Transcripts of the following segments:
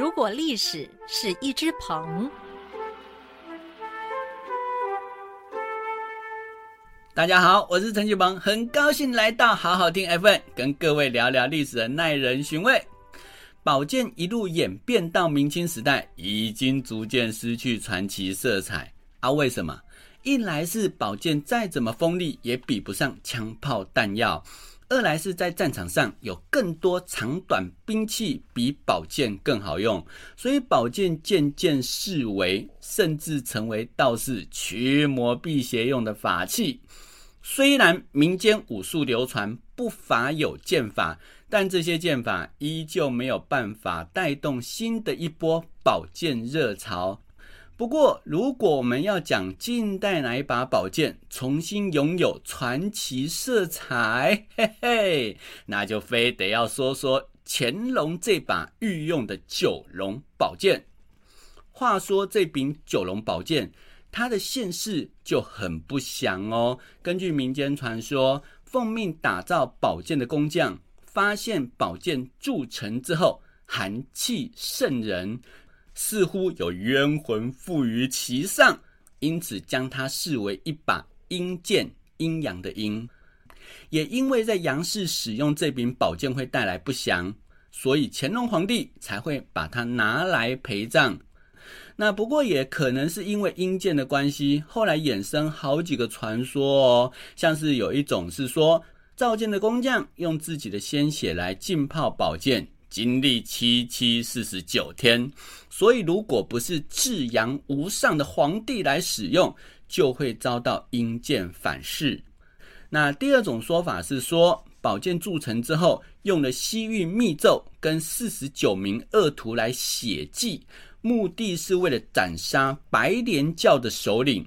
如果历史是一只鹏，大家好，我是陈旭鹏，很高兴来到好好听 FM，跟各位聊聊历史的耐人寻味。宝剑一路演变到明清时代，已经逐渐失去传奇色彩啊？为什么？一来是宝剑再怎么锋利，也比不上枪炮弹药。二来是在战场上有更多长短兵器比宝剑更好用，所以宝剑渐渐视为，甚至成为道士驱魔辟邪用的法器。虽然民间武术流传不乏有剑法，但这些剑法依旧没有办法带动新的一波宝剑热潮。不过，如果我们要讲近代哪一把宝剑重新拥有传奇色彩，嘿嘿，那就非得要说说乾隆这把御用的九龙宝剑。话说这柄九龙宝剑，它的现世就很不详哦。根据民间传说，奉命打造宝剑的工匠发现宝剑铸成之后，寒气渗人。似乎有冤魂附于其上，因此将它视为一把阴剑，阴阳的阴。也因为在杨氏使用这柄宝剑会带来不祥，所以乾隆皇帝才会把它拿来陪葬。那不过也可能是因为阴剑的关系，后来衍生好几个传说哦，像是有一种是说造剑的工匠用自己的鲜血来浸泡宝剑。经历七七四十九天，所以如果不是至阳无上的皇帝来使用，就会遭到阴剑反噬。那第二种说法是说，宝剑铸成之后，用了西域密咒跟四十九名恶徒来血祭，目的是为了斩杀白莲教的首领。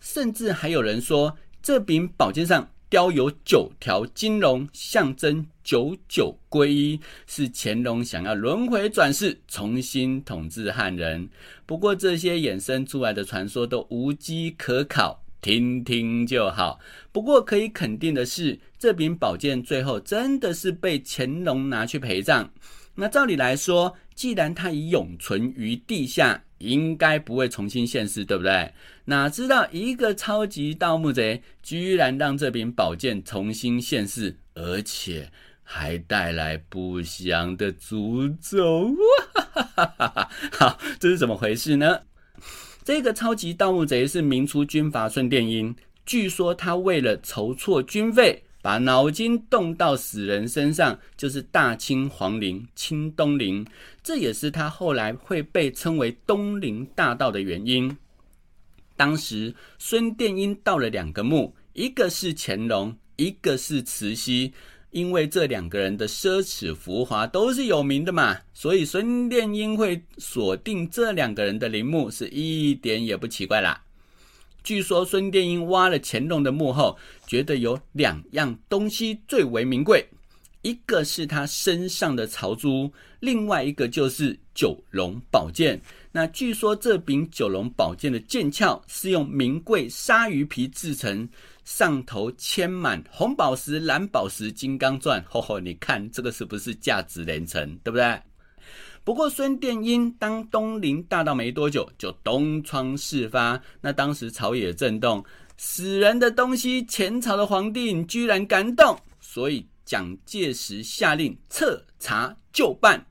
甚至还有人说，这柄宝剑上。雕有九条金龙，象征九九归一，是乾隆想要轮回转世，重新统治汉人。不过这些衍生出来的传说都无机可考，听听就好。不过可以肯定的是，这柄宝剑最后真的是被乾隆拿去陪葬。那照理来说，既然它已永存于地下。应该不会重新现世，对不对？哪知道一个超级盗墓贼居然让这柄宝剑重新现世，而且还带来不祥的诅咒！哇哈哈哈哈好，这是怎么回事呢？这个超级盗墓贼是明初军阀孙殿英，据说他为了筹措军费。把脑筋动到死人身上，就是大清皇陵清东陵，这也是他后来会被称为东陵大盗的原因。当时孙殿英盗了两个墓，一个是乾隆，一个是慈禧，因为这两个人的奢侈浮华都是有名的嘛，所以孙殿英会锁定这两个人的陵墓，是一点也不奇怪啦。据说孙殿英挖了乾隆的墓后，觉得有两样东西最为名贵，一个是他身上的朝珠，另外一个就是九龙宝剑。那据说这柄九龙宝剑的剑鞘是用名贵鲨鱼皮制成，上头嵌满红宝石、蓝宝石、金刚钻。吼吼，你看这个是不是价值连城，对不对？不过，孙殿英当东陵大盗没多久，就东窗事发。那当时朝野震动，死人的东西，前朝的皇帝居然敢动，所以蒋介石下令彻查就办。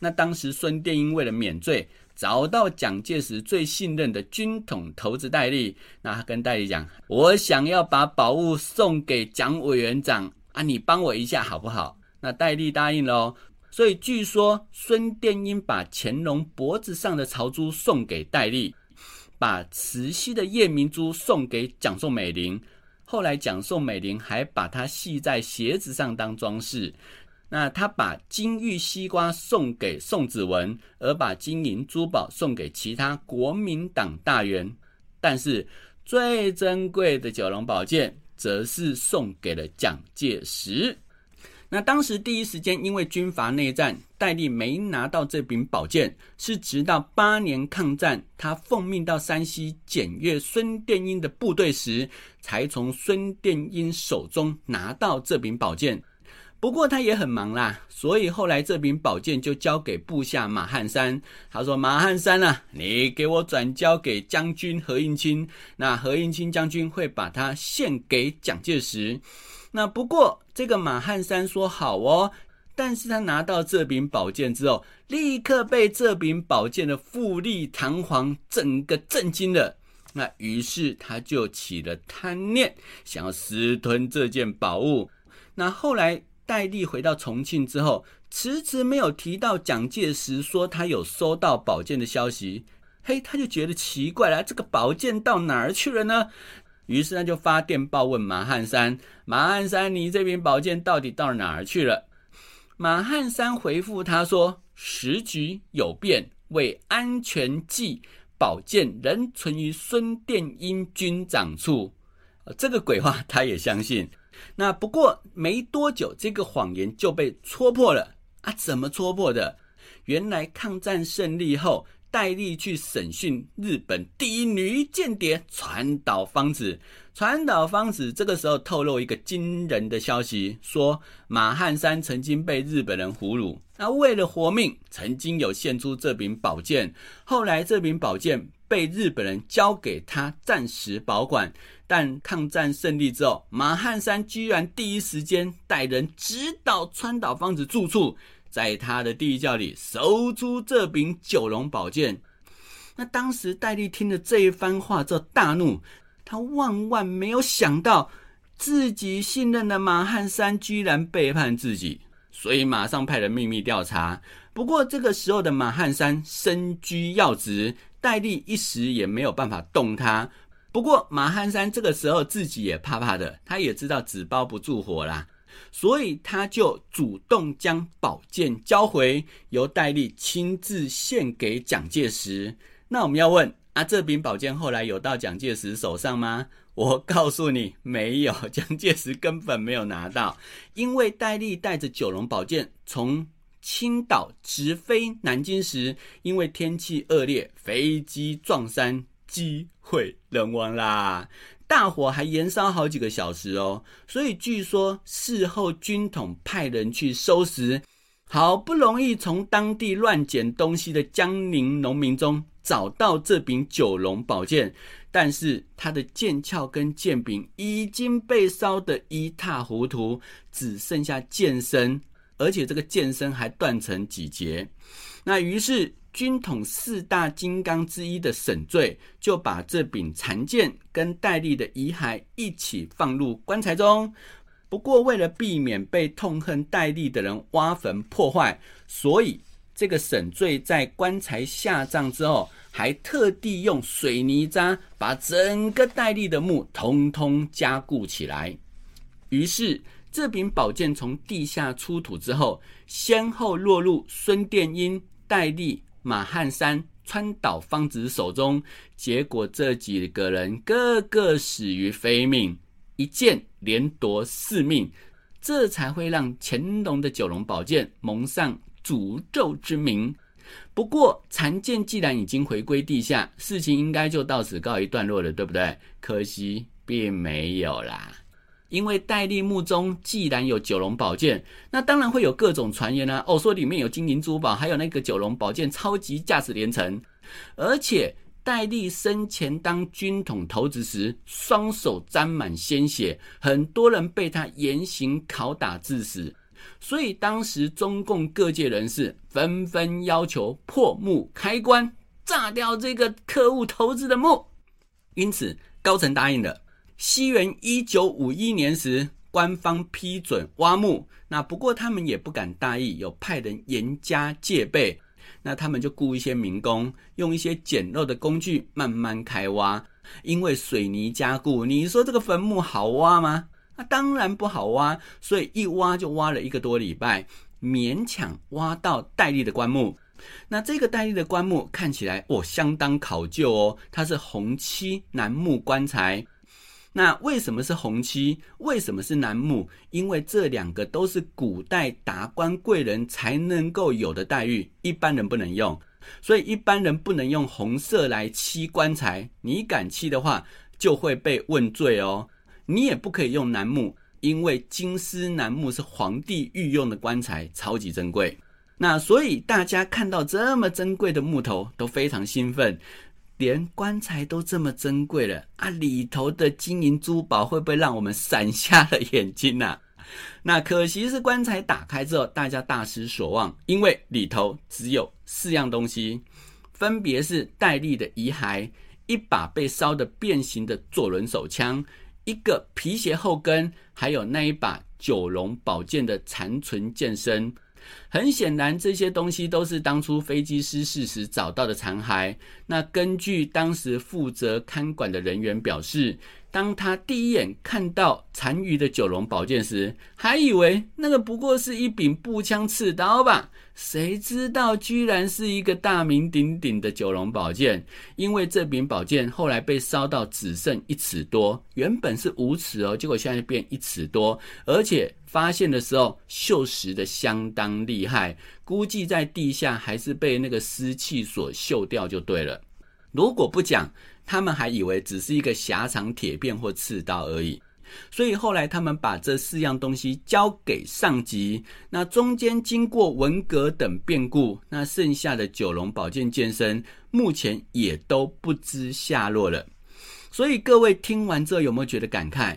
那当时孙殿英为了免罪，找到蒋介石最信任的军统头子戴笠，那他跟戴笠讲：“我想要把宝物送给蒋委员长啊，你帮我一下好不好？”那戴笠答应了。所以据说孙殿英把乾隆脖子上的朝珠送给戴笠，把慈禧的夜明珠送给蒋宋美龄，后来蒋宋美龄还把它系在鞋子上当装饰。那他把金玉西瓜送给宋子文，而把金银珠宝送给其他国民党大员，但是最珍贵的九龙宝剑则是送给了蒋介石。那当时第一时间，因为军阀内战，戴笠没拿到这柄宝剑，是直到八年抗战，他奉命到山西检阅孙殿英的部队时，才从孙殿英手中拿到这柄宝剑。不过他也很忙啦，所以后来这柄宝剑就交给部下马汉山。他说：“马汉山啊，你给我转交给将军何应钦，那何应钦将军会把它献给蒋介石。”那不过这个马汉山说好哦，但是他拿到这柄宝剑之后，立刻被这柄宝剑的富丽堂皇整个震惊了。那于是他就起了贪念，想要私吞这件宝物。那后来。戴笠回到重庆之后，迟迟没有提到蒋介石说他有收到宝剑的消息。嘿，他就觉得奇怪了，这个宝剑到哪儿去了呢？于是他就发电报问马汉山：“马汉山，你这柄宝剑到底到哪儿去了？”马汉山回复他说：“时局有变，为安全计，宝剑仍存于孙殿英军长处。”这个鬼话他也相信。那不过没多久，这个谎言就被戳破了啊！怎么戳破的？原来抗战胜利后，戴笠去审讯日本第一女间谍川岛芳子。川岛芳子这个时候透露一个惊人的消息，说马汉山曾经被日本人俘虏，那为了活命，曾经有献出这柄宝剑。后来这柄宝剑被日本人交给他暂时保管。但抗战胜利之后，马汉山居然第一时间带人直捣川岛芳子住处，在他的地窖里搜出这柄九龙宝剑。那当时戴笠听了这一番话之后大怒，他万万没有想到自己信任的马汉山居然背叛自己，所以马上派人秘密调查。不过这个时候的马汉山身居要职，戴笠一时也没有办法动他。不过马汉山这个时候自己也怕怕的，他也知道纸包不住火啦，所以他就主动将宝剑交回，由戴笠亲自献给蒋介石。那我们要问啊，这柄宝剑后来有到蒋介石手上吗？我告诉你，没有，蒋介石根本没有拿到，因为戴笠带着九龙宝剑从青岛直飞南京时，因为天气恶劣，飞机撞山。机毁人亡啦！大火还延烧好几个小时哦，所以据说事后军统派人去收拾，好不容易从当地乱捡东西的江宁农民中找到这柄九龙宝剑，但是它的剑鞘跟剑柄已经被烧得一塌糊涂，只剩下剑身，而且这个剑身还断成几节。那于是。军统四大金刚之一的沈醉，就把这柄残剑跟戴笠的遗骸一起放入棺材中。不过，为了避免被痛恨戴笠的人挖坟破坏，所以这个沈醉在棺材下葬之后，还特地用水泥渣把整个戴笠的墓通通加固起来。于是，这柄宝剑从地下出土之后，先后落入孙殿英、戴笠。马汉山、川岛芳子手中，结果这几个人个个死于非命，一剑连夺四命，这才会让乾隆的九龙宝剑蒙上诅咒之名。不过残剑既然已经回归地下，事情应该就到此告一段落了，对不对？可惜并没有啦。因为戴笠墓中既然有九龙宝剑，那当然会有各种传言啊。哦，说里面有金银珠宝，还有那个九龙宝剑超级价值连城。而且戴笠生前当军统头子时，双手沾满鲜血，很多人被他严刑拷打致死。所以当时中共各界人士纷纷要求破墓开棺，炸掉这个可恶头子的墓。因此高层答应了。西元一九五一年时，官方批准挖墓，那不过他们也不敢大意，有派人严加戒备。那他们就雇一些民工，用一些简陋的工具慢慢开挖。因为水泥加固，你说这个坟墓好挖吗？那当然不好挖，所以一挖就挖了一个多礼拜，勉强挖到戴笠的棺木。那这个戴笠的棺木看起来哦，相当考究哦，它是红漆楠木棺材。那为什么是红漆？为什么是楠木？因为这两个都是古代达官贵人才能够有的待遇，一般人不能用，所以一般人不能用红色来漆棺材。你敢漆的话，就会被问罪哦。你也不可以用楠木，因为金丝楠木是皇帝御用的棺材，超级珍贵。那所以大家看到这么珍贵的木头都非常兴奋，连棺材都这么珍贵了啊，里头的金银珠宝会不会让我们闪瞎了眼睛呢？那可惜是棺材打开之后，大家大失所望，因为里头只有四样东西，分别是戴笠的遗骸、一把被烧得变形的左轮手枪、一个皮鞋后跟，还有那一把九龙宝剑的残存剑身。很显然，这些东西都是当初飞机失事时找到的残骸。那根据当时负责看管的人员表示，当他第一眼看到残余的九龙宝剑时，还以为那个不过是一柄步枪刺刀吧？谁知道居然是一个大名鼎鼎的九龙宝剑。因为这柄宝剑后来被烧到只剩一尺多，原本是五尺哦，结果现在变一尺多，而且发现的时候锈蚀的相当厉害，估计在地下还是被那个湿气所锈掉就对了。如果不讲。他们还以为只是一个狭长铁片或刺刀而已，所以后来他们把这四样东西交给上级。那中间经过文革等变故，那剩下的九龙宝剑剑身目前也都不知下落了。所以各位听完之后有没有觉得感慨？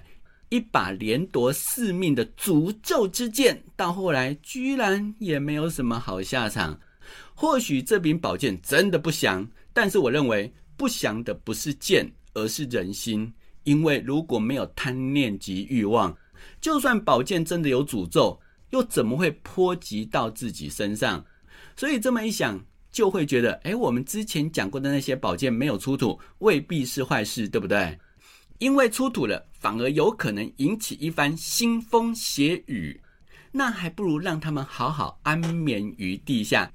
一把连夺四命的诅咒之剑，到后来居然也没有什么好下场。或许这柄宝剑真的不祥，但是我认为。不祥的不是剑，而是人心。因为如果没有贪念及欲望，就算宝剑真的有诅咒，又怎么会波及到自己身上？所以这么一想，就会觉得，哎，我们之前讲过的那些宝剑没有出土，未必是坏事，对不对？因为出土了，反而有可能引起一番腥风血雨，那还不如让他们好好安眠于地下。